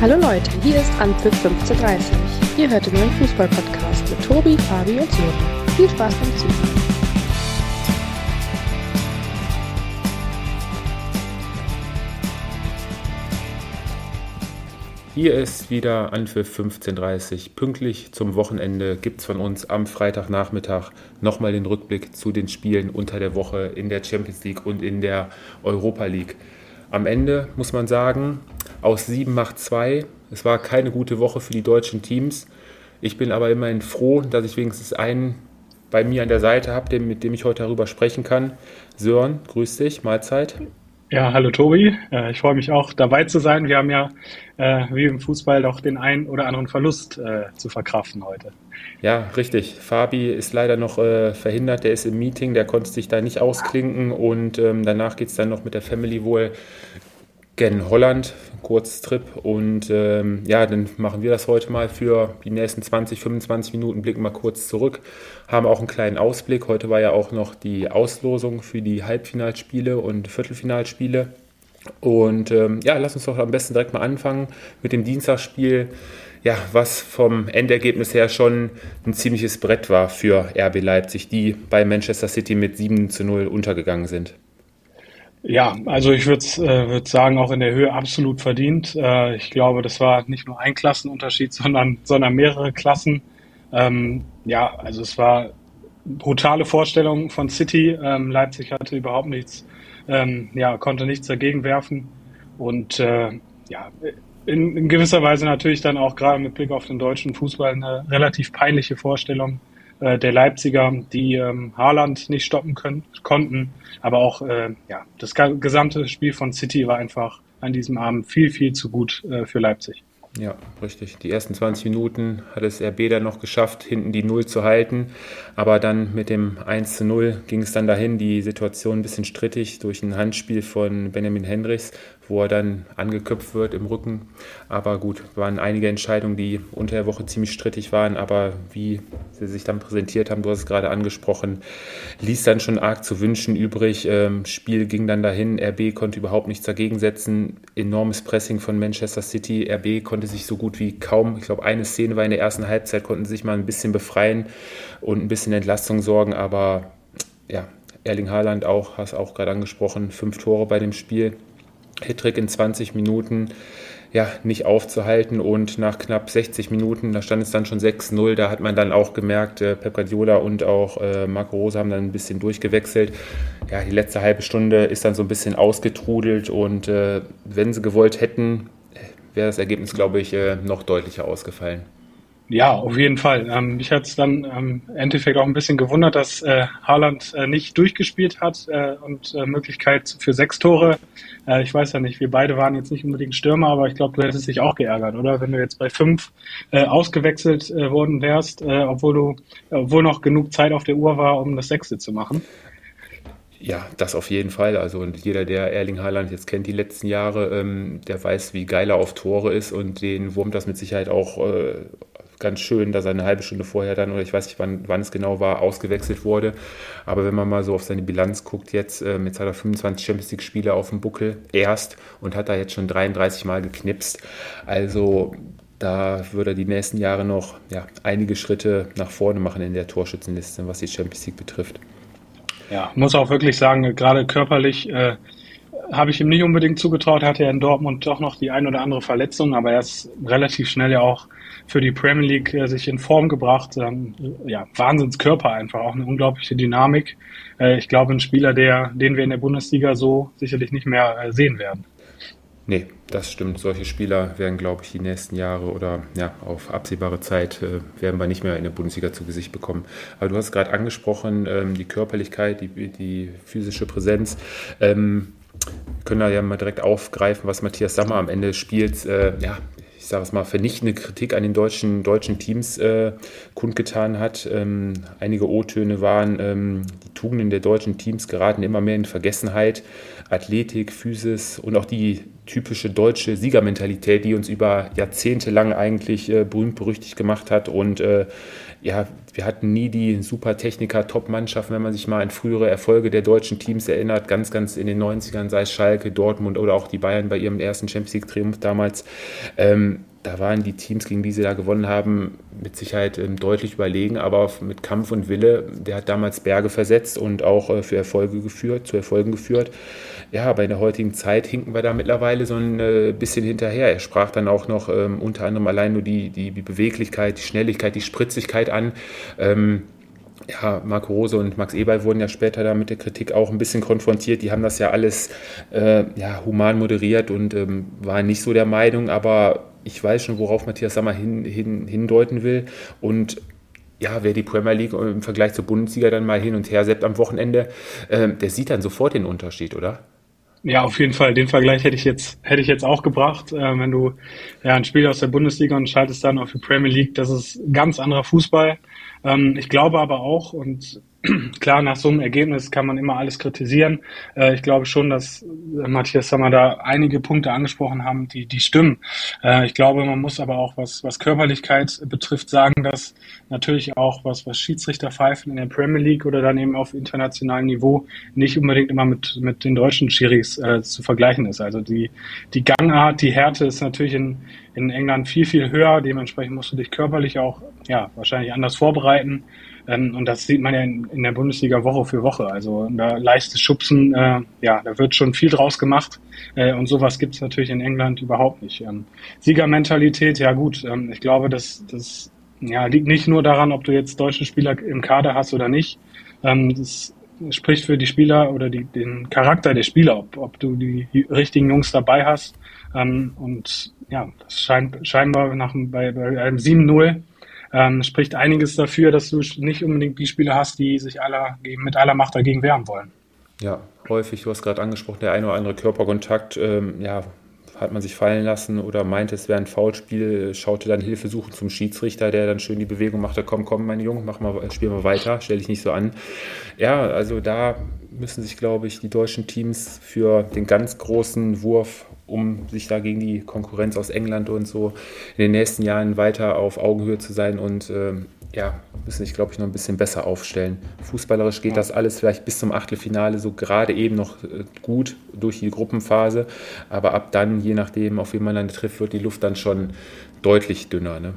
Hallo Leute, hier ist Anpfiff 1530. Ihr hört den neuen Fußball-Podcast mit Tobi, Fabi und Sören. Viel Spaß beim Zuhören. Hier ist wieder Anpfiff 15.30 Pünktlich zum Wochenende gibt es von uns am Freitagnachmittag nochmal den Rückblick zu den Spielen unter der Woche in der Champions League und in der Europa League. Am Ende muss man sagen, aus 7 macht 2. Es war keine gute Woche für die deutschen Teams. Ich bin aber immerhin froh, dass ich wenigstens einen bei mir an der Seite habe, mit dem ich heute darüber sprechen kann. Sören, grüß dich, Mahlzeit. Ja, hallo Tobi. Äh, ich freue mich auch dabei zu sein. Wir haben ja äh, wie im Fußball doch den einen oder anderen Verlust äh, zu verkraften heute. Ja, richtig. Fabi ist leider noch verhindert. Der ist im Meeting, der konnte sich da nicht ausklinken und ähm, danach geht es dann noch mit der Family wohl gen Holland, Kurztrip. Und ähm, ja, dann machen wir das heute mal für die nächsten 20, 25 Minuten, blicken mal kurz zurück, haben auch einen kleinen Ausblick. Heute war ja auch noch die Auslosung für die Halbfinalspiele und Viertelfinalspiele. Und ähm, ja, lass uns doch am besten direkt mal anfangen mit dem Dienstagsspiel. Ja, was vom Endergebnis her schon ein ziemliches Brett war für RB Leipzig, die bei Manchester City mit 7 zu 0 untergegangen sind. Ja, also ich würde äh, würd sagen, auch in der Höhe absolut verdient. Äh, ich glaube, das war nicht nur ein Klassenunterschied, sondern, sondern mehrere Klassen. Ähm, ja, also es war brutale Vorstellung von City. Ähm, Leipzig hatte überhaupt nichts, ähm, ja, konnte nichts dagegen werfen. Und äh, ja, in, in gewisser Weise natürlich dann auch gerade mit Blick auf den deutschen Fußball eine relativ peinliche Vorstellung äh, der Leipziger, die ähm, Haaland nicht stoppen können, konnten. Aber auch äh, ja, das gesamte Spiel von City war einfach an diesem Abend viel, viel zu gut äh, für Leipzig. Ja, richtig. Die ersten 20 Minuten hat es RB dann noch geschafft, hinten die Null zu halten. Aber dann mit dem 1 zu 0 ging es dann dahin. Die Situation ein bisschen strittig durch ein Handspiel von Benjamin Hendricks, wo er dann angeköpft wird im Rücken. Aber gut, waren einige Entscheidungen, die unter der Woche ziemlich strittig waren. Aber wie sie sich dann präsentiert haben, du hast es gerade angesprochen, ließ dann schon arg zu wünschen übrig. Ähm, Spiel ging dann dahin. RB konnte überhaupt nichts dagegen setzen. Enormes Pressing von Manchester City. RB konnte sich so gut wie kaum, ich glaube, eine Szene war in der ersten Halbzeit, konnten sich mal ein bisschen befreien und ein bisschen Entlastung sorgen. Aber ja, Erling Haaland auch, hast auch gerade angesprochen, fünf Tore bei dem Spiel Hittrick in 20 Minuten ja, nicht aufzuhalten und nach knapp 60 Minuten, da stand es dann schon 6-0, da hat man dann auch gemerkt, äh, Pep Guardiola und auch äh, Marco Rose haben dann ein bisschen durchgewechselt. Ja, die letzte halbe Stunde ist dann so ein bisschen ausgetrudelt und äh, wenn sie gewollt hätten, wäre das Ergebnis, glaube ich, äh, noch deutlicher ausgefallen. Ja, auf jeden Fall. Ähm, mich hat es dann ähm, im Endeffekt auch ein bisschen gewundert, dass äh, Haaland äh, nicht durchgespielt hat äh, und äh, Möglichkeit für sechs Tore. Äh, ich weiß ja nicht, wir beide waren jetzt nicht unbedingt Stürmer, aber ich glaube, du hättest dich auch geärgert, oder? Wenn du jetzt bei fünf äh, ausgewechselt äh, worden wärst, äh, obwohl du, obwohl noch genug Zeit auf der Uhr war, um das Sechste zu machen. Ja, das auf jeden Fall. Also jeder, der Erling Haaland jetzt kennt die letzten Jahre, ähm, der weiß, wie geil er auf Tore ist und den wurmt das mit Sicherheit auch äh, ganz schön, dass er eine halbe Stunde vorher dann, oder ich weiß nicht, wann, wann es genau war, ausgewechselt wurde. Aber wenn man mal so auf seine Bilanz guckt, jetzt, ähm, jetzt hat er 25 Champions League-Spiele auf dem Buckel erst und hat da jetzt schon 33 Mal geknipst. Also da würde er die nächsten Jahre noch ja, einige Schritte nach vorne machen in der Torschützenliste, was die Champions League betrifft. Ja, muss auch wirklich sagen, gerade körperlich äh, habe ich ihm nicht unbedingt zugetraut. Er hatte ja in Dortmund doch noch die ein oder andere Verletzung, aber er ist relativ schnell ja auch für die Premier League äh, sich in Form gebracht. Ähm, ja, Wahnsinnskörper einfach, auch eine unglaubliche Dynamik. Äh, ich glaube, ein Spieler, der, den wir in der Bundesliga so sicherlich nicht mehr äh, sehen werden. Nee, das stimmt. Solche Spieler werden, glaube ich, die nächsten Jahre oder ja, auf absehbare Zeit äh, werden wir nicht mehr in der Bundesliga zu Gesicht bekommen. Aber du hast gerade angesprochen, ähm, die Körperlichkeit, die, die physische Präsenz. Ähm, wir können da ja mal direkt aufgreifen, was Matthias Sammer am Ende des Spiels äh, ja, sage es mal, vernichtende Kritik an den deutschen, deutschen Teams äh, kundgetan hat. Ähm, einige O-Töne waren, ähm, die Tugenden der deutschen Teams geraten immer mehr in Vergessenheit. Athletik, Physis und auch die typische deutsche Siegermentalität, die uns über Jahrzehnte lang eigentlich äh, berühmt-berüchtigt gemacht hat. Und äh, ja, wir hatten nie die super Techniker, Top-Mannschaften, wenn man sich mal an frühere Erfolge der deutschen Teams erinnert, ganz, ganz in den 90ern, sei es Schalke, Dortmund oder auch die Bayern bei ihrem ersten Champions League-Triumph damals. Ähm, da waren die Teams, gegen die sie da gewonnen haben, mit Sicherheit ähm, deutlich überlegen, aber mit Kampf und Wille, der hat damals Berge versetzt und auch äh, für Erfolge geführt, zu Erfolgen geführt. Ja, aber in der heutigen Zeit hinken wir da mittlerweile so ein äh, bisschen hinterher. Er sprach dann auch noch ähm, unter anderem allein nur die, die, Beweglichkeit, die Schnelligkeit, die Spritzigkeit an. Ähm, ja, Marco Rose und Max Eberl wurden ja später da mit der Kritik auch ein bisschen konfrontiert. Die haben das ja alles äh, ja, human moderiert und ähm, waren nicht so der Meinung, aber ich weiß schon, worauf Matthias Sammer hin, hin, hindeuten will. Und ja, wer die Premier League im Vergleich zur Bundesliga dann mal hin und her setzt am Wochenende, äh, der sieht dann sofort den Unterschied, oder? Ja, auf jeden Fall. Den Vergleich hätte ich jetzt, hätte ich jetzt auch gebracht. Äh, wenn du ja, ein Spiel aus der Bundesliga und schaltest dann auf die Premier League, das ist ganz anderer Fußball. Ähm, ich glaube aber auch, und klar, nach so einem Ergebnis kann man immer alles kritisieren. Äh, ich glaube schon, dass äh, Matthias Sommer da einige Punkte angesprochen haben, die, die stimmen. Äh, ich glaube, man muss aber auch, was, was Körperlichkeit betrifft, sagen, dass natürlich auch was, was Schiedsrichterpfeifen in der Premier League oder dann eben auf internationalem Niveau nicht unbedingt immer mit, mit den deutschen Schiris äh, zu vergleichen ist. Also die, die Gangart, die Härte ist natürlich in, in England viel, viel höher. Dementsprechend musst du dich körperlich auch, ja, wahrscheinlich anders vorbereiten. Ähm, und das sieht man ja in, in, der Bundesliga Woche für Woche. Also da leichtes Schubsen, äh, ja, da wird schon viel draus gemacht. Äh, und sowas gibt es natürlich in England überhaupt nicht. Ähm, Siegermentalität, ja gut, ähm, ich glaube, das, das ja, liegt nicht nur daran, ob du jetzt deutsche Spieler im Kader hast oder nicht. Ähm, das spricht für die Spieler oder die, den Charakter der Spieler, ob, ob du die richtigen Jungs dabei hast. Ähm, und ja, das scheint scheinbar nach, bei, bei einem 7-0 ähm, spricht einiges dafür, dass du nicht unbedingt die Spieler hast, die sich aller, mit aller Macht dagegen wehren wollen. Ja, häufig, du hast gerade angesprochen, der eine oder andere Körperkontakt, ähm, ja, hat man sich fallen lassen oder meinte, es wäre ein Foulspiel, schaute dann Hilfe suchen zum Schiedsrichter, der dann schön die Bewegung machte, komm, komm, meine Jungen, mach mal, spiel mal weiter, stell dich nicht so an. Ja, also da müssen sich, glaube ich, die deutschen Teams für den ganz großen Wurf um sich da gegen die Konkurrenz aus England und so in den nächsten Jahren weiter auf Augenhöhe zu sein und ähm, ja, müssen sich, glaube ich, noch ein bisschen besser aufstellen. Fußballerisch geht das alles vielleicht bis zum Achtelfinale so gerade eben noch äh, gut durch die Gruppenphase, aber ab dann, je nachdem, auf wen man dann trifft, wird die Luft dann schon deutlich dünner. Ne?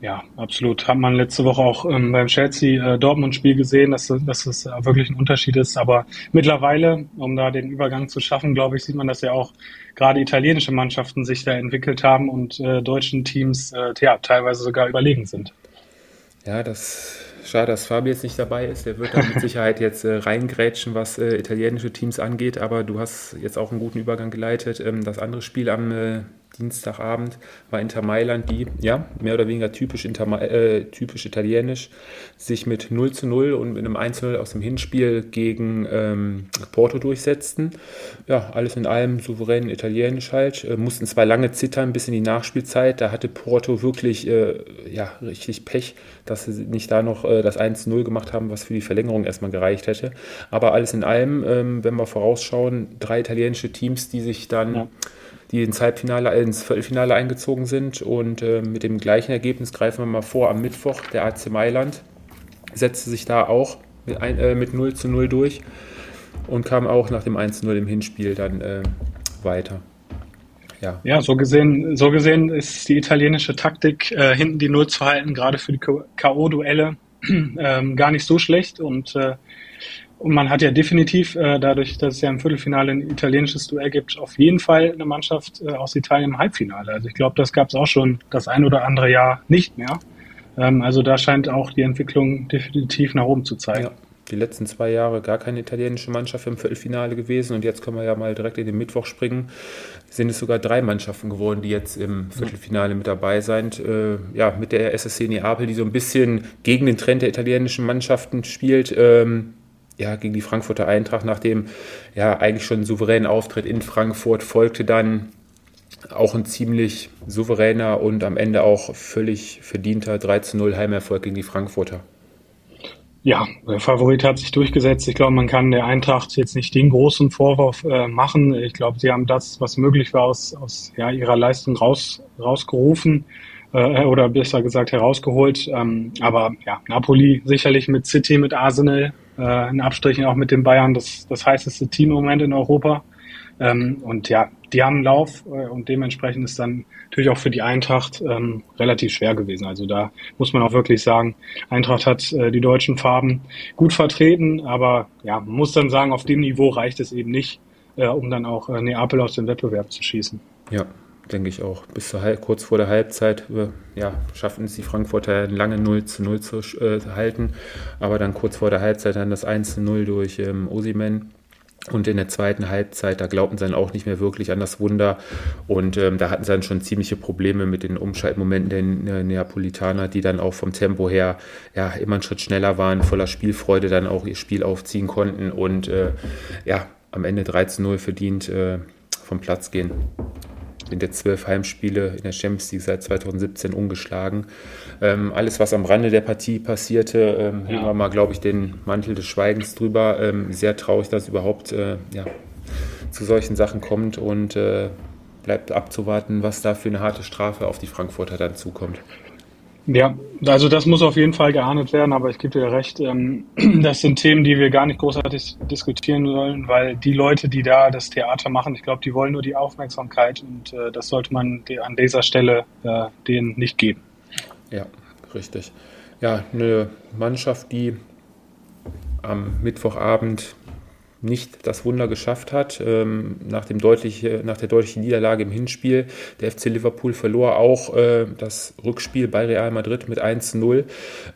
Ja, absolut. Hat man letzte Woche auch ähm, beim Chelsea-Dortmund-Spiel äh, gesehen, dass, dass es äh, wirklich ein Unterschied ist. Aber mittlerweile, um da den Übergang zu schaffen, glaube ich, sieht man, dass ja auch gerade italienische Mannschaften sich da entwickelt haben und äh, deutschen Teams äh, ja, teilweise sogar überlegen sind. Ja, das schade, dass Fabi jetzt nicht dabei ist. Der wird da mit Sicherheit jetzt äh, reingrätschen, was äh, italienische Teams angeht. Aber du hast jetzt auch einen guten Übergang geleitet. Ähm, das andere Spiel am äh, Dienstagabend war Inter Mailand, die ja mehr oder weniger typisch, Inter, äh, typisch italienisch sich mit 0 zu 0 und mit einem 1 0 aus dem Hinspiel gegen ähm, Porto durchsetzten. Ja, alles in allem souverän italienisch halt. Äh, mussten zwei lange zittern bis in die Nachspielzeit. Da hatte Porto wirklich äh, ja, richtig Pech, dass sie nicht da noch äh, das 1 0 gemacht haben, was für die Verlängerung erstmal gereicht hätte. Aber alles in allem, ähm, wenn wir vorausschauen, drei italienische Teams, die sich dann ja die ins Halbfinale, ins Viertelfinale eingezogen sind. Und äh, mit dem gleichen Ergebnis greifen wir mal vor am Mittwoch. Der AC Mailand setzte sich da auch mit, ein, äh, mit 0 zu 0 durch und kam auch nach dem 1 zu 0 im Hinspiel dann äh, weiter. Ja. ja, so gesehen, so gesehen ist die italienische Taktik, äh, hinten die Null zu halten, gerade für die K.O.-Duelle, ähm, gar nicht so schlecht. Und äh, und man hat ja definitiv, äh, dadurch, dass es ja im Viertelfinale ein italienisches Duell gibt, auf jeden Fall eine Mannschaft äh, aus Italien im Halbfinale. Also ich glaube, das gab es auch schon das ein oder andere Jahr nicht mehr. Ähm, also da scheint auch die Entwicklung definitiv nach oben zu zeigen. Ja, die letzten zwei Jahre gar keine italienische Mannschaft im Viertelfinale gewesen und jetzt können wir ja mal direkt in den Mittwoch springen. Sind es sogar drei Mannschaften geworden, die jetzt im Viertelfinale mit dabei sind. Äh, ja, mit der SSC Neapel, die so ein bisschen gegen den Trend der italienischen Mannschaften spielt. Ähm, ja, gegen die Frankfurter Eintracht, nach dem ja eigentlich schon souveränen Auftritt in Frankfurt folgte dann auch ein ziemlich souveräner und am Ende auch völlig verdienter 3 0 Heimerfolg gegen die Frankfurter. Ja, der Favorit hat sich durchgesetzt. Ich glaube, man kann der Eintracht jetzt nicht den großen Vorwurf äh, machen. Ich glaube, sie haben das, was möglich war, aus, aus ja, ihrer Leistung raus, rausgerufen äh, oder besser gesagt herausgeholt. Ähm, aber ja, Napoli sicherlich mit City, mit Arsenal, äh, in Abstrichen auch mit den Bayern das, das heißeste Team im Moment in Europa. Ähm, und ja, die haben einen Lauf äh, und dementsprechend ist dann natürlich auch für die Eintracht ähm, relativ schwer gewesen. Also da muss man auch wirklich sagen, Eintracht hat äh, die deutschen Farben gut vertreten, aber ja, man muss dann sagen, auf dem Niveau reicht es eben nicht, äh, um dann auch äh, Neapel aus dem Wettbewerb zu schießen. Ja, denke ich auch. Bis zur kurz vor der Halbzeit äh, ja, schafften es die Frankfurter lange 0 zu 0 zu äh, halten, aber dann kurz vor der Halbzeit dann das 1 zu 0 durch ähm, Osimen und in der zweiten Halbzeit, da glaubten sie dann auch nicht mehr wirklich an das Wunder. Und ähm, da hatten sie dann schon ziemliche Probleme mit den Umschaltmomenten der Neapolitaner, die dann auch vom Tempo her ja immer einen Schritt schneller waren, voller Spielfreude dann auch ihr Spiel aufziehen konnten und äh, ja, am Ende 13-0 verdient äh, vom Platz gehen sind jetzt zwölf Heimspiele in der Champions League seit 2017 ungeschlagen. Ähm, alles, was am Rande der Partie passierte, ähm, ja. wir mal, glaube ich, den Mantel des Schweigens drüber. Ähm, sehr traurig, dass es überhaupt äh, ja, zu solchen Sachen kommt und äh, bleibt abzuwarten, was da für eine harte Strafe auf die Frankfurter dann zukommt. Ja, also das muss auf jeden Fall geahndet werden, aber ich gebe dir recht, ähm, das sind Themen, die wir gar nicht großartig diskutieren sollen, weil die Leute, die da das Theater machen, ich glaube, die wollen nur die Aufmerksamkeit und äh, das sollte man an dieser Stelle äh, denen nicht geben. Ja, richtig. Ja, eine Mannschaft, die am Mittwochabend nicht das Wunder geschafft hat. Ähm, nach, dem deutliche, nach der deutlichen Niederlage im Hinspiel. Der FC Liverpool verlor auch äh, das Rückspiel bei Real Madrid mit 1-0.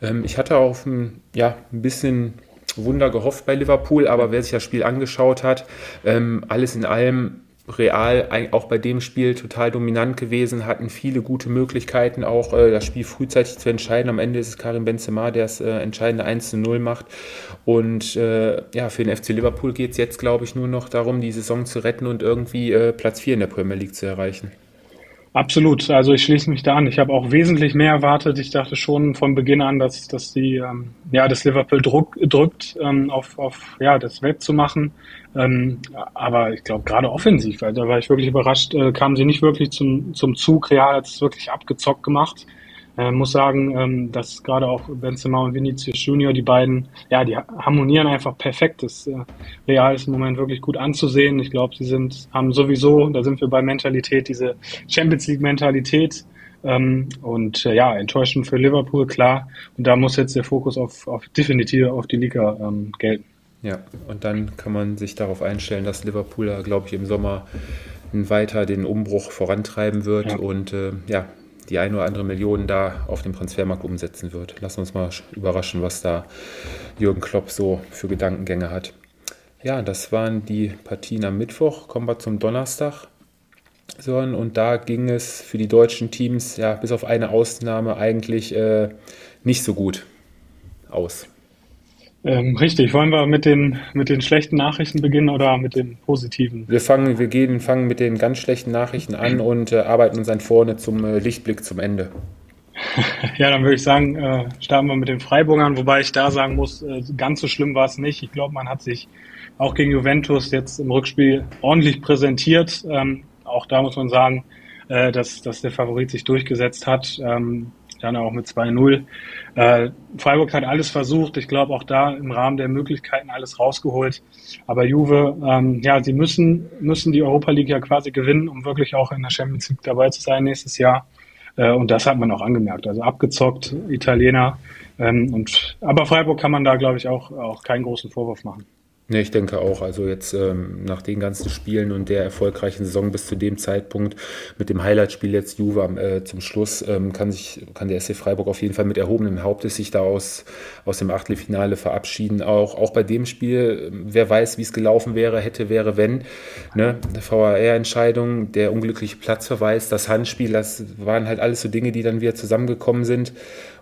Ähm, ich hatte auf ein, ja, ein bisschen Wunder gehofft bei Liverpool, aber wer sich das Spiel angeschaut hat, ähm, alles in allem Real auch bei dem Spiel total dominant gewesen, hatten viele gute Möglichkeiten, auch äh, das Spiel frühzeitig zu entscheiden. Am Ende ist es Karim Benzema, der das äh, entscheidende 1 zu 0 macht. Und äh, ja, für den FC Liverpool geht es jetzt, glaube ich, nur noch darum, die Saison zu retten und irgendwie Platz 4 in der Premier League zu erreichen. Absolut. Also ich schließe mich da an. Ich habe auch wesentlich mehr erwartet. Ich dachte schon von Beginn an, dass, dass die, ähm, ja, das Liverpool Druck drückt, ähm, auf, auf ja, das wettzumachen. Ähm, aber ich glaube, gerade offensiv, also da war ich wirklich überrascht, äh, kamen sie nicht wirklich zum, zum Zug. Real hat es wirklich abgezockt gemacht. Äh, muss sagen, ähm, dass gerade auch Benzema und Vinicius Junior, die beiden, ja, die harmonieren einfach perfekt. Das äh, Real ist im Moment wirklich gut anzusehen. Ich glaube, sie sind, haben sowieso, da sind wir bei Mentalität, diese Champions League Mentalität. Ähm, und äh, ja, enttäuschend für Liverpool, klar. Und da muss jetzt der Fokus auf, auf definitiv auf die Liga ähm, gelten. Ja, und dann kann man sich darauf einstellen, dass Liverpool, glaube ich, im Sommer weiter den Umbruch vorantreiben wird. Ja. Und äh, ja, die eine oder andere Million da auf dem Transfermarkt umsetzen wird. Lass uns mal überraschen, was da Jürgen Klopp so für Gedankengänge hat. Ja, das waren die Partien am Mittwoch. Kommen wir zum Donnerstag. Und da ging es für die deutschen Teams, ja, bis auf eine Ausnahme eigentlich äh, nicht so gut aus. Ähm, richtig. Wollen wir mit den, mit den schlechten Nachrichten beginnen oder mit den positiven? Wir fangen, wir gehen, fangen mit den ganz schlechten Nachrichten an und äh, arbeiten uns dann vorne zum äh, Lichtblick zum Ende. ja, dann würde ich sagen, äh, starten wir mit den Freiburgern, wobei ich da sagen muss, äh, ganz so schlimm war es nicht. Ich glaube, man hat sich auch gegen Juventus jetzt im Rückspiel ordentlich präsentiert. Ähm, auch da muss man sagen, äh, dass, dass der Favorit sich durchgesetzt hat. Ähm, dann auch mit 2-0. Äh, Freiburg hat alles versucht. Ich glaube auch da im Rahmen der Möglichkeiten alles rausgeholt. Aber Juve, ähm, ja, sie müssen, müssen die Europa League ja quasi gewinnen, um wirklich auch in der Champions League dabei zu sein nächstes Jahr. Äh, und das hat man auch angemerkt. Also abgezockt, Italiener. Ähm, und, aber Freiburg kann man da, glaube ich, auch, auch keinen großen Vorwurf machen. Ne, ich denke auch. Also jetzt ähm, nach den ganzen Spielen und der erfolgreichen Saison bis zu dem Zeitpunkt mit dem Highlight-Spiel jetzt Juve äh, zum Schluss ähm, kann sich kann der SC Freiburg auf jeden Fall mit erhobenem Hauptes sich da aus, aus dem Achtelfinale verabschieden. Auch, auch bei dem Spiel, ähm, wer weiß, wie es gelaufen wäre, hätte, wäre, wenn. Ne? VAR-Entscheidung, der unglückliche Platzverweis, das Handspiel, das waren halt alles so Dinge, die dann wieder zusammengekommen sind.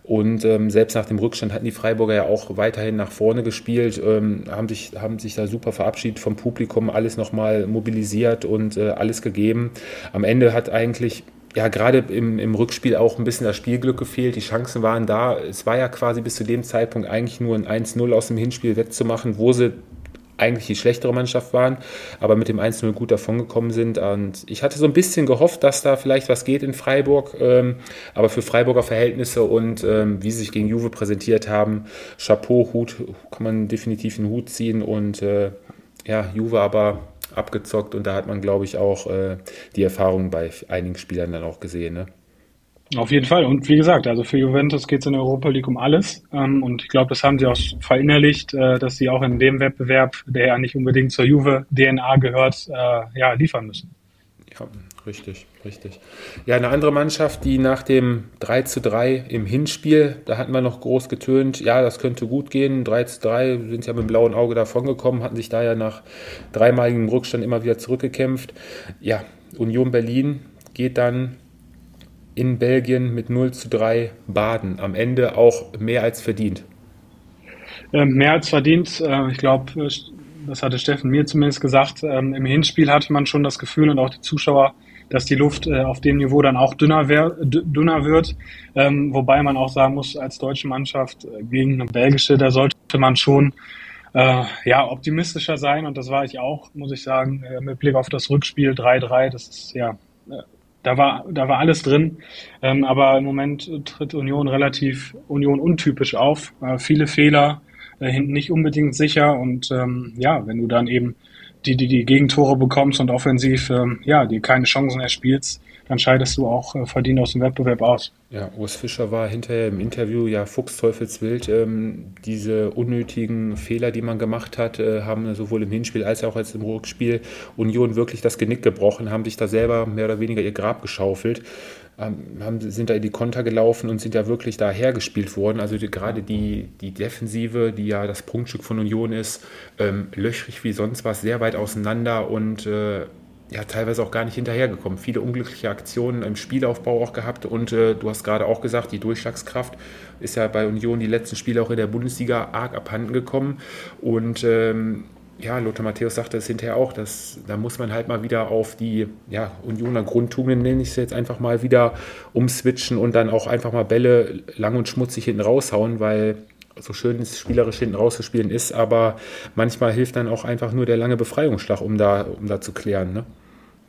Und ähm, selbst nach dem Rückstand hatten die Freiburger ja auch weiterhin nach vorne gespielt, ähm, haben, sich, haben sich da super verabschiedet vom Publikum, alles nochmal mobilisiert und äh, alles gegeben. Am Ende hat eigentlich ja, gerade im, im Rückspiel auch ein bisschen das Spielglück gefehlt. Die Chancen waren da. Es war ja quasi bis zu dem Zeitpunkt eigentlich nur ein 1-0 aus dem Hinspiel wettzumachen, wo sie eigentlich die schlechtere Mannschaft waren, aber mit dem 1-0 gut davongekommen sind. Und ich hatte so ein bisschen gehofft, dass da vielleicht was geht in Freiburg, ähm, aber für Freiburger Verhältnisse und ähm, wie sie sich gegen Juve präsentiert haben, Chapeau, Hut, kann man definitiv einen Hut ziehen und äh, ja, Juve aber abgezockt und da hat man, glaube ich, auch äh, die Erfahrung bei einigen Spielern dann auch gesehen. Ne? Auf jeden Fall. Und wie gesagt, also für Juventus geht es in der Europa League um alles. Ähm, und ich glaube, das haben sie auch verinnerlicht, äh, dass sie auch in dem Wettbewerb, der ja nicht unbedingt zur Juve-DNA gehört, äh, ja, liefern müssen. Ja, richtig, richtig. Ja, eine andere Mannschaft, die nach dem 3 zu 3 im Hinspiel, da hatten wir noch groß getönt, ja, das könnte gut gehen. 3 zu 3 sind ja mit dem blauen Auge davongekommen, hatten sich da ja nach dreimaligem Rückstand immer wieder zurückgekämpft. Ja, Union Berlin geht dann in Belgien mit 0 zu 3 baden. Am Ende auch mehr als verdient. Ähm, mehr als verdient. Äh, ich glaube, äh, das hatte Steffen mir zumindest gesagt. Ähm, Im Hinspiel hatte man schon das Gefühl und auch die Zuschauer, dass die Luft äh, auf dem Niveau dann auch dünner, wär, dünner wird. Ähm, wobei man auch sagen muss, als deutsche Mannschaft gegen eine belgische, da sollte man schon äh, ja, optimistischer sein. Und das war ich auch, muss ich sagen, mit Blick auf das Rückspiel 3-3. Das ist ja da war, da war alles drin. Ähm, aber im Moment tritt Union relativ Union untypisch auf. Äh, viele Fehler, äh, hinten nicht unbedingt sicher. Und ähm, ja, wenn du dann eben die, die, die Gegentore bekommst und offensiv, ähm, ja, die keine Chancen erspielst, dann scheidest du auch äh, verdient aus dem Wettbewerb aus. Ja, Urs Fischer war hinterher im Interview ja fuchsteufelswild. Ähm, diese unnötigen Fehler, die man gemacht hat, äh, haben sowohl im Hinspiel als auch als im Rückspiel Union wirklich das Genick gebrochen, haben sich da selber mehr oder weniger ihr Grab geschaufelt, ähm, haben, sind da in die Konter gelaufen und sind ja wirklich da hergespielt worden. Also die, gerade die, die Defensive, die ja das Prunkstück von Union ist, ähm, löchrig wie sonst was, sehr weit auseinander und äh, ja, teilweise auch gar nicht hinterhergekommen. Viele unglückliche Aktionen im Spielaufbau auch gehabt und äh, du hast gerade auch gesagt, die Durchschlagskraft ist ja bei Union die letzten Spiele auch in der Bundesliga arg abhanden gekommen und ähm, ja, Lothar Matthäus sagte es hinterher auch, dass da muss man halt mal wieder auf die ja, Unioner Grundtugenden, nenne ich es jetzt einfach mal wieder, umswitchen und dann auch einfach mal Bälle lang und schmutzig hinten raushauen, weil so schön es spielerisch hinten rauszuspielen ist, aber manchmal hilft dann auch einfach nur der lange Befreiungsschlag, um da, um da zu klären. Ne?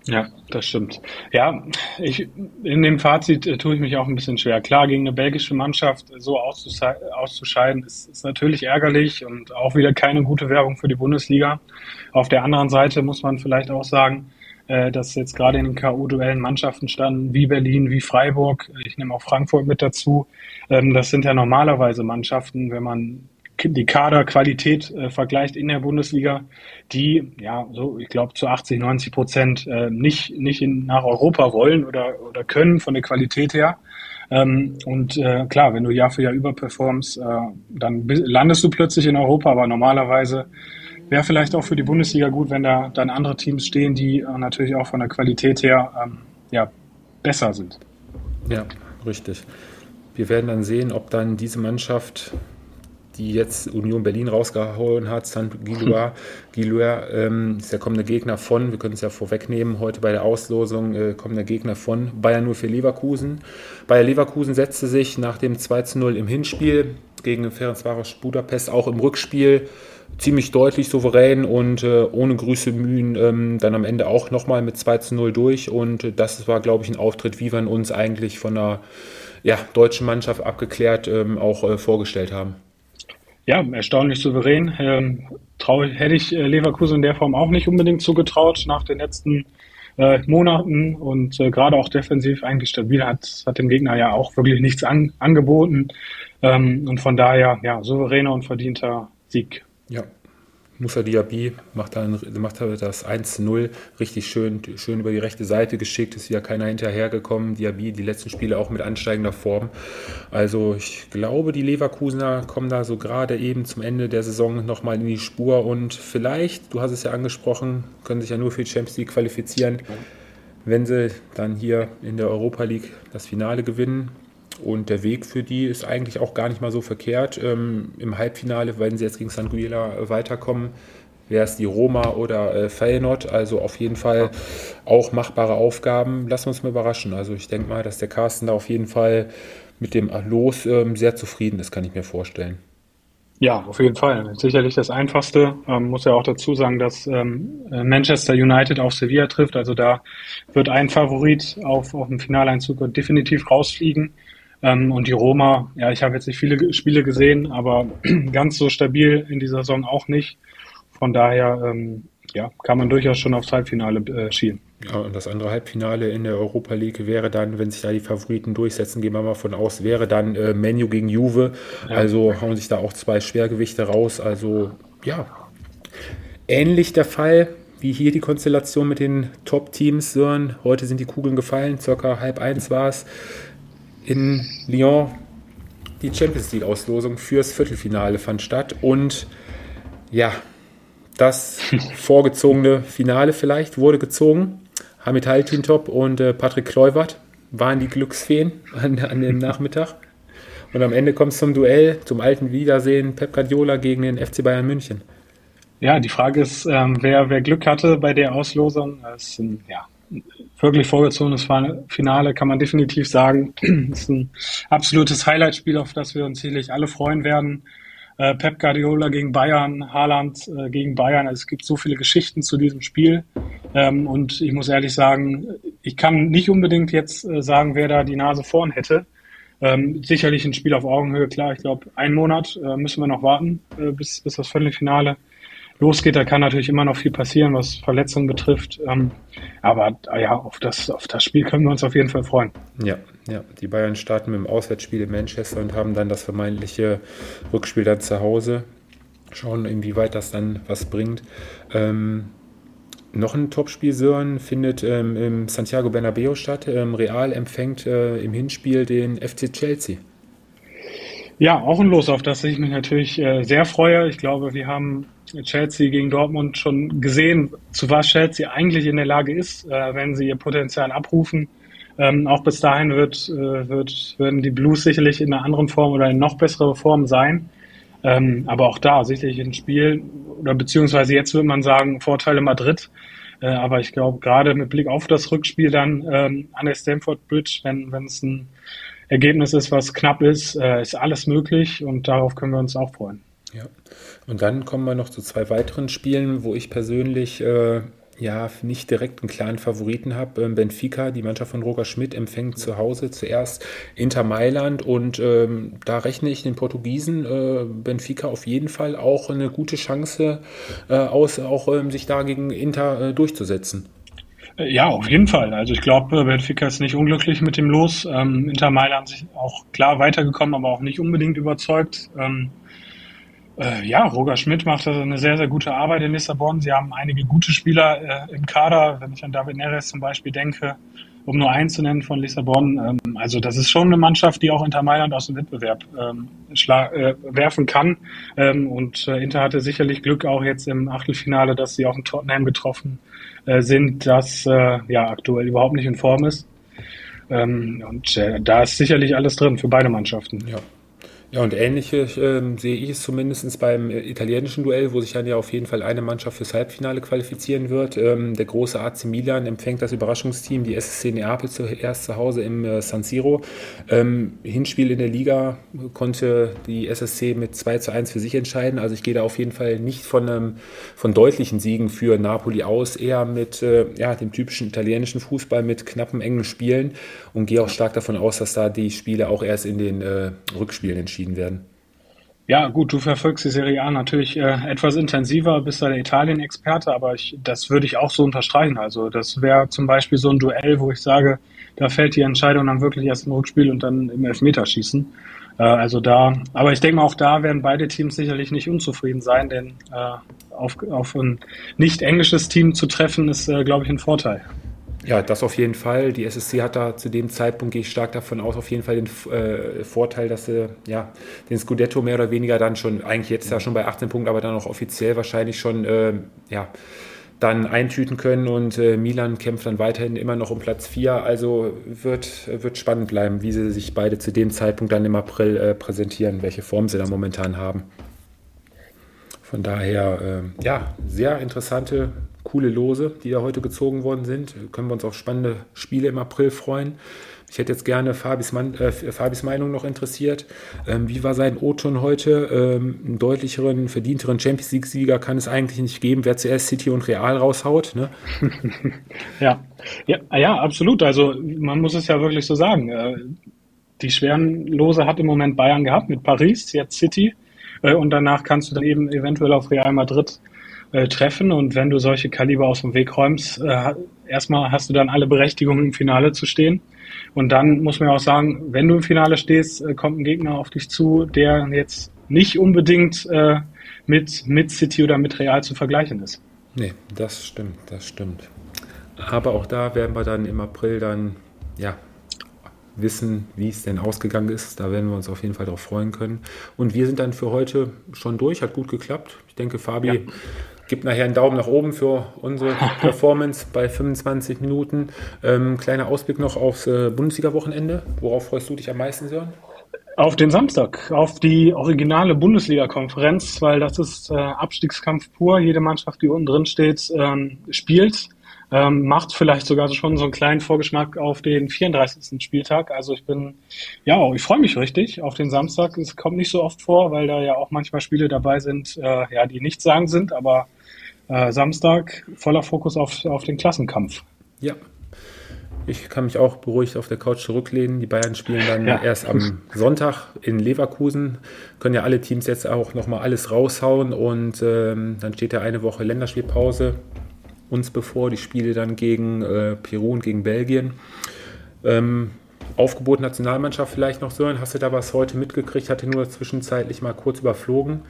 Ja, das stimmt. Ja, ich, in dem Fazit äh, tue ich mich auch ein bisschen schwer. Klar, gegen eine belgische Mannschaft so auszuscheiden, ist, ist natürlich ärgerlich und auch wieder keine gute Werbung für die Bundesliga. Auf der anderen Seite muss man vielleicht auch sagen, dass jetzt gerade in den K.O.-Duellen Mannschaften standen, wie Berlin, wie Freiburg, ich nehme auch Frankfurt mit dazu. Ähm, das sind ja normalerweise Mannschaften, wenn man die Kaderqualität äh, vergleicht in der Bundesliga, die ja so, ich glaube, zu 80, 90 Prozent äh, nicht, nicht in, nach Europa wollen oder, oder können von der Qualität her. Ähm, und äh, klar, wenn du Jahr für Jahr überperformst, äh, dann landest du plötzlich in Europa, aber normalerweise wäre vielleicht auch für die Bundesliga gut, wenn da dann andere Teams stehen, die äh, natürlich auch von der Qualität her ähm, ja, besser sind. Ja, richtig. Wir werden dann sehen, ob dann diese Mannschaft die jetzt Union Berlin rausgehauen hat, St. Gillois, Gillois ähm, ist der kommende Gegner von, wir können es ja vorwegnehmen, heute bei der Auslosung äh, kommender Gegner von Bayern 0 für Leverkusen. Bayer Leverkusen setzte sich nach dem 2 zu 0 im Hinspiel gegen Ferencvaros Budapest auch im Rückspiel ziemlich deutlich souverän und äh, ohne Grüße Mühen ähm, dann am Ende auch nochmal mit 2 zu 0 durch und äh, das war, glaube ich, ein Auftritt, wie wir uns eigentlich von einer ja, deutschen Mannschaft abgeklärt ähm, auch äh, vorgestellt haben. Ja, erstaunlich souverän. Ähm, trau, hätte ich äh, Leverkusen in der Form auch nicht unbedingt zugetraut nach den letzten äh, Monaten und äh, gerade auch defensiv eigentlich stabil hat, hat dem Gegner ja auch wirklich nichts an, angeboten. Ähm, und von daher, ja, souveräner und verdienter Sieg. Ja, Musa Diaby macht, dann, macht das 1-0 richtig schön, schön über die rechte Seite geschickt, ist wieder keiner hinterhergekommen. Diaby die letzten Spiele auch mit ansteigender Form. Also ich glaube, die Leverkusener kommen da so gerade eben zum Ende der Saison nochmal in die Spur und vielleicht, du hast es ja angesprochen, können sich ja nur für die Champions League qualifizieren, wenn sie dann hier in der Europa League das Finale gewinnen. Und der Weg für die ist eigentlich auch gar nicht mal so verkehrt. Ähm, Im Halbfinale, wenn sie jetzt gegen Sanguila weiterkommen, wäre es die Roma oder äh, Feyenoord. Also auf jeden Fall auch machbare Aufgaben. Lassen wir uns mal überraschen. Also ich denke mal, dass der Carsten da auf jeden Fall mit dem Los ähm, sehr zufrieden ist, kann ich mir vorstellen. Ja, auf jeden Fall. Sicherlich das Einfachste. Ähm, muss ja auch dazu sagen, dass ähm, Manchester United auf Sevilla trifft. Also da wird ein Favorit auf, auf den Finaleinzug definitiv rausfliegen. Ähm, und die Roma, ja, ich habe jetzt nicht viele Spiele gesehen, aber ganz so stabil in dieser Saison auch nicht. Von daher, ähm, ja, kann man durchaus schon aufs Halbfinale äh, schielen. Ja, und das andere Halbfinale in der Europa League wäre dann, wenn sich da die Favoriten durchsetzen, gehen wir mal von aus, wäre dann äh, Menu gegen Juve. Ja. Also hauen sich da auch zwei Schwergewichte raus. Also ja, ähnlich der Fall wie hier die Konstellation mit den Top-Teams. Heute sind die Kugeln gefallen, circa halb eins war es in Lyon die Champions League-Auslosung fürs Viertelfinale fand statt und ja, das vorgezogene Finale vielleicht wurde gezogen. Hamid Haltintop und äh, Patrick Kluivert waren die Glücksfeen an, an dem Nachmittag. Und am Ende kommt es zum Duell, zum alten Wiedersehen, Pep Guardiola gegen den FC Bayern München. Ja, die Frage ist, ähm, wer, wer Glück hatte bei der Auslosung. Das sind ja wirklich vorgezogenes Finale, kann man definitiv sagen. Das ist ein absolutes Highlight-Spiel, auf das wir uns sicherlich alle freuen werden. Äh, Pep Guardiola gegen Bayern, Haaland äh, gegen Bayern. Also es gibt so viele Geschichten zu diesem Spiel. Ähm, und ich muss ehrlich sagen, ich kann nicht unbedingt jetzt äh, sagen, wer da die Nase vorn hätte. Ähm, sicherlich ein Spiel auf Augenhöhe, klar. Ich glaube, einen Monat müssen wir noch warten, bis, bis das Viertelfinale losgeht. Da kann natürlich immer noch viel passieren, was Verletzungen betrifft. Ähm, aber ja, auf das, auf das Spiel können wir uns auf jeden Fall freuen. Ja, ja. Die Bayern starten mit dem Auswärtsspiel in Manchester und haben dann das vermeintliche Rückspiel dann zu Hause. Schauen, inwieweit das dann was bringt. Ähm, noch ein Topspiel, Sören, findet ähm, im Santiago Bernabeo statt. Ähm, Real empfängt äh, im Hinspiel den FC Chelsea. Ja, auch ein Los, auf das ich mich natürlich äh, sehr freue. Ich glaube, wir haben Chelsea gegen Dortmund schon gesehen, zu was Chelsea eigentlich in der Lage ist, äh, wenn sie ihr Potenzial abrufen. Ähm, auch bis dahin wird, äh, wird, werden die Blues sicherlich in einer anderen Form oder in noch bessere Form sein. Ähm, aber auch da sicherlich ein Spiel, oder beziehungsweise jetzt würde man sagen, Vorteile Madrid. Äh, aber ich glaube, gerade mit Blick auf das Rückspiel dann ähm, an der Stamford Bridge, wenn, es ein Ergebnis ist, was knapp ist, äh, ist alles möglich und darauf können wir uns auch freuen. Ja. Und dann kommen wir noch zu zwei weiteren Spielen, wo ich persönlich äh, ja nicht direkt einen klaren Favoriten habe. Ähm, Benfica, die Mannschaft von Roger Schmidt, empfängt zu Hause zuerst Inter Mailand und ähm, da rechne ich den Portugiesen äh, Benfica auf jeden Fall auch eine gute Chance äh, aus, auch ähm, sich da gegen Inter äh, durchzusetzen. Äh, ja, auf jeden Fall. Also ich glaube, Benfica ist nicht unglücklich mit dem Los. Ähm, Inter Mailand sich auch klar weitergekommen, aber auch nicht unbedingt überzeugt. Ähm, äh, ja, Roger Schmidt macht eine sehr, sehr gute Arbeit in Lissabon. Sie haben einige gute Spieler äh, im Kader, wenn ich an David Neres zum Beispiel denke, um nur einen zu nennen von Lissabon. Ähm, also das ist schon eine Mannschaft, die auch Inter Mailand aus dem Wettbewerb ähm, äh, werfen kann. Ähm, und äh, Inter hatte sicherlich Glück auch jetzt im Achtelfinale, dass sie auch in Tottenham getroffen äh, sind, das äh, ja aktuell überhaupt nicht in Form ist. Ähm, und da ist sicherlich alles drin für beide Mannschaften. Ja. Ja, und ähnliche ähm, sehe ich es zumindest beim äh, italienischen Duell, wo sich dann ja auf jeden Fall eine Mannschaft fürs Halbfinale qualifizieren wird. Ähm, der große AC Milan empfängt das Überraschungsteam, die SSC Neapel zuerst zu Hause im äh, San Siro. Ähm, Hinspiel in der Liga konnte die SSC mit 2 zu 1 für sich entscheiden. Also ich gehe da auf jeden Fall nicht von, ähm, von deutlichen Siegen für Napoli aus, eher mit äh, ja, dem typischen italienischen Fußball mit knappen, engen Spielen und gehe auch stark davon aus, dass da die Spiele auch erst in den äh, Rückspielen entschieden entschieden werden. Ja, gut, du verfolgst die Serie A natürlich äh, etwas intensiver, bist da der Italien-Experte, aber ich, das würde ich auch so unterstreichen. Also das wäre zum Beispiel so ein Duell, wo ich sage, da fällt die Entscheidung dann wirklich erst im Rückspiel und dann im Elfmeterschießen. Äh, also da, aber ich denke mal, auch da werden beide Teams sicherlich nicht unzufrieden sein, denn äh, auf, auf ein nicht englisches Team zu treffen, ist, äh, glaube ich, ein Vorteil. Ja, das auf jeden Fall. Die SSC hat da zu dem Zeitpunkt, gehe ich stark davon aus, auf jeden Fall den äh, Vorteil, dass sie ja, den Scudetto mehr oder weniger dann schon, eigentlich jetzt ja schon bei 18 Punkten, aber dann auch offiziell wahrscheinlich schon äh, ja, dann eintüten können und äh, Milan kämpft dann weiterhin immer noch um Platz 4. Also wird, wird spannend bleiben, wie sie sich beide zu dem Zeitpunkt dann im April äh, präsentieren, welche Form sie da momentan haben. Von daher, äh, ja, sehr interessante, coole Lose, die da heute gezogen worden sind. Können wir uns auf spannende Spiele im April freuen. Ich hätte jetzt gerne Fabis, Mann, äh, Fabis Meinung noch interessiert. Ähm, wie war sein O-Ton heute? Ähm, einen deutlicheren, verdienteren Champions League-Sieger kann es eigentlich nicht geben, wer zuerst City und Real raushaut. Ne? ja. ja, ja, absolut. Also man muss es ja wirklich so sagen. Äh, die schweren Lose hat im Moment Bayern gehabt mit Paris, jetzt City. Äh, und danach kannst du dann eben eventuell auf Real Madrid äh, treffen. Und wenn du solche Kaliber aus dem Weg räumst, äh, erstmal hast du dann alle Berechtigungen im Finale zu stehen. Und dann muss man auch sagen, wenn du im Finale stehst, äh, kommt ein Gegner auf dich zu, der jetzt nicht unbedingt äh, mit, mit City oder mit Real zu vergleichen ist. Nee, das stimmt, das stimmt. Aber auch da werden wir dann im April dann, ja, wissen, wie es denn ausgegangen ist. Da werden wir uns auf jeden Fall darauf freuen können. Und wir sind dann für heute schon durch. Hat gut geklappt. Ich denke, Fabi ja. Gibt nachher einen Daumen nach oben für unsere Performance bei 25 Minuten. Ähm, kleiner Ausblick noch aufs äh, Bundesliga-Wochenende. Worauf freust du dich am meisten, Sören? Auf den Samstag, auf die originale Bundesliga-Konferenz, weil das ist äh, Abstiegskampf pur. Jede Mannschaft, die unten drin steht, ähm, spielt ähm, macht vielleicht sogar schon so einen kleinen Vorgeschmack auf den 34. Spieltag. Also ich bin, ja, ich freue mich richtig auf den Samstag. Es kommt nicht so oft vor, weil da ja auch manchmal Spiele dabei sind, äh, ja, die nicht sagen sind, aber äh, Samstag voller Fokus auf, auf den Klassenkampf. Ja, ich kann mich auch beruhigt auf der Couch zurücklehnen. Die Bayern spielen dann ja. erst am Sonntag in Leverkusen. Können ja alle Teams jetzt auch nochmal alles raushauen und ähm, dann steht ja eine Woche Länderspielpause uns bevor, die Spiele dann gegen äh, Peru und gegen Belgien. Ähm, Aufgebot Nationalmannschaft vielleicht noch, Sören, hast du da was heute mitgekriegt? Hatte nur zwischenzeitlich mal kurz überflogen.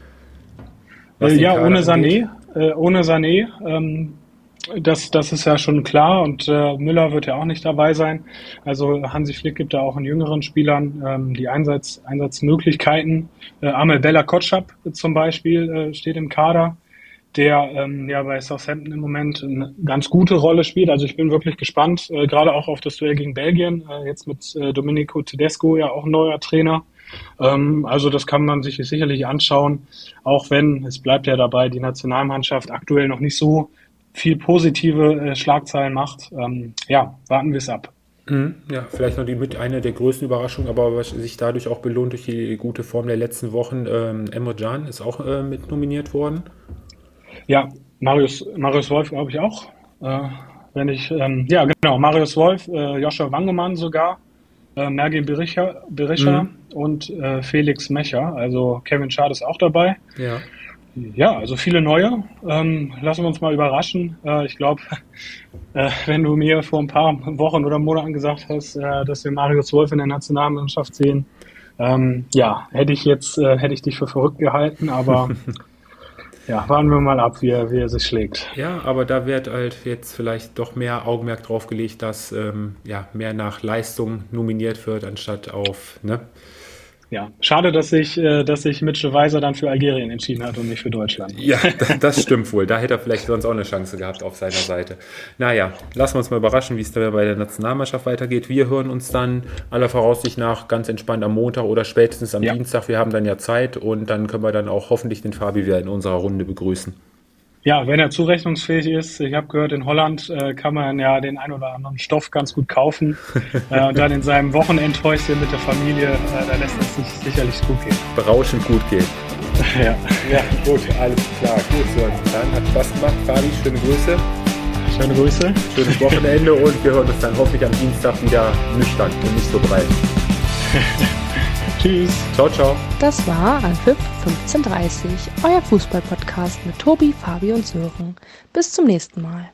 Äh, ja, ohne Sané, äh, ohne Sané, ähm, das, das ist ja schon klar und äh, Müller wird ja auch nicht dabei sein. Also Hansi Flick gibt da auch in jüngeren Spielern ähm, die Einsatz, Einsatzmöglichkeiten. Äh, Amel Bella Kotschap zum Beispiel äh, steht im Kader der ähm, ja bei Southampton im Moment eine ganz gute Rolle spielt. Also ich bin wirklich gespannt, äh, gerade auch auf das Duell gegen Belgien, äh, jetzt mit äh, Domenico Tedesco, ja auch neuer Trainer. Ähm, also das kann man sich sicherlich anschauen, auch wenn, es bleibt ja dabei, die Nationalmannschaft aktuell noch nicht so viel positive äh, Schlagzeilen macht. Ähm, ja, warten wir es ab. Mhm, ja, vielleicht noch die mit eine der größten Überraschungen, aber was sich dadurch auch belohnt durch die gute Form der letzten Wochen. Ähm, Emre Can ist auch äh, mit nominiert worden. Ja, Marius, Marius Wolf glaube ich auch. Äh, wenn ich, ähm, ja genau, Marius Wolf, äh, Joscha Wangemann sogar, äh, Mergin Berischer, Berischer mhm. und äh, Felix Mecher. Also Kevin Schad ist auch dabei. Ja. Ja, also viele neue. Ähm, lassen wir uns mal überraschen. Äh, ich glaube, äh, wenn du mir vor ein paar Wochen oder Monaten gesagt hast, äh, dass wir Marius Wolf in der Nationalmannschaft sehen, ähm, ja, hätte ich jetzt, äh, hätte ich dich für verrückt gehalten, aber Ja, warten wir mal ab, wie er, wie er sich schlägt. Ja, aber da wird halt jetzt vielleicht doch mehr Augenmerk drauf gelegt, dass ähm, ja, mehr nach Leistung nominiert wird, anstatt auf, ne? Ja, schade, dass sich, äh, dass sich Mitchell Weiser dann für Algerien entschieden hat und nicht für Deutschland. Ja, das stimmt wohl. Da hätte er vielleicht sonst auch eine Chance gehabt auf seiner Seite. Naja, lassen wir uns mal überraschen, wie es da bei der Nationalmannschaft weitergeht. Wir hören uns dann aller Voraussicht nach ganz entspannt am Montag oder spätestens am ja. Dienstag. Wir haben dann ja Zeit und dann können wir dann auch hoffentlich den Fabi wieder in unserer Runde begrüßen. Ja, wenn er zurechnungsfähig ist. Ich habe gehört, in Holland äh, kann man ja den ein oder anderen Stoff ganz gut kaufen. äh, und dann in seinem Wochenendhäuschen mit der Familie, äh, da lässt es sich sicherlich gut gehen. Berauschend gut gehen. ja. ja, gut, alles klar. Gut, so, dann hat Spaß gemacht. Fabi, schöne Grüße. Schöne Grüße. Schönes Wochenende und wir hören uns dann hoffentlich am Dienstag wieder nüchtern und nicht so breit. Tschüss. Ciao, ciao. Das war Anpfiff 1530, euer Fußballpodcast mit Tobi, Fabi und Sören. Bis zum nächsten Mal.